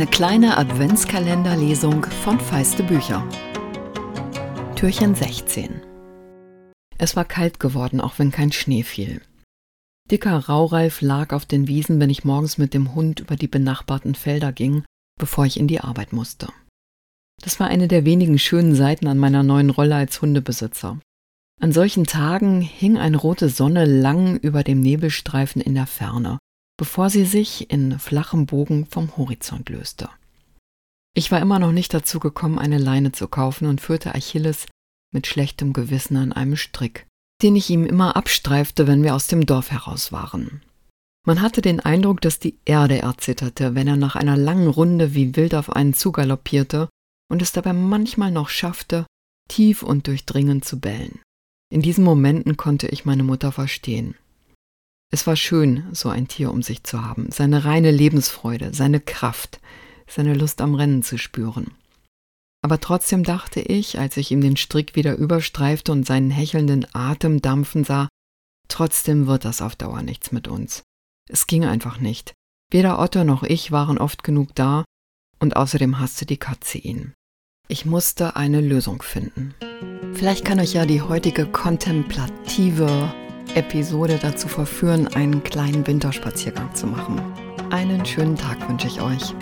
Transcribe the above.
kleine Adventskalenderlesung von Feiste Bücher. Türchen 16. Es war kalt geworden, auch wenn kein Schnee fiel. Dicker Raureif lag auf den Wiesen, wenn ich morgens mit dem Hund über die benachbarten Felder ging, bevor ich in die Arbeit musste. Das war eine der wenigen schönen Seiten an meiner neuen Rolle als Hundebesitzer. An solchen Tagen hing eine rote Sonne lang über dem Nebelstreifen in der Ferne bevor sie sich in flachem Bogen vom Horizont löste. Ich war immer noch nicht dazu gekommen, eine Leine zu kaufen und führte Achilles mit schlechtem Gewissen an einem Strick, den ich ihm immer abstreifte, wenn wir aus dem Dorf heraus waren. Man hatte den Eindruck, dass die Erde erzitterte, wenn er nach einer langen Runde wie wild auf einen zugaloppierte und es dabei manchmal noch schaffte, tief und durchdringend zu bellen. In diesen Momenten konnte ich meine Mutter verstehen. Es war schön, so ein Tier um sich zu haben, seine reine Lebensfreude, seine Kraft, seine Lust am Rennen zu spüren. Aber trotzdem dachte ich, als ich ihm den Strick wieder überstreifte und seinen hechelnden Atem dampfen sah, trotzdem wird das auf Dauer nichts mit uns. Es ging einfach nicht. Weder Otto noch ich waren oft genug da, und außerdem hasste die Katze ihn. Ich musste eine Lösung finden. Vielleicht kann euch ja die heutige kontemplative Episode dazu verführen, einen kleinen Winterspaziergang zu machen. Einen schönen Tag wünsche ich euch.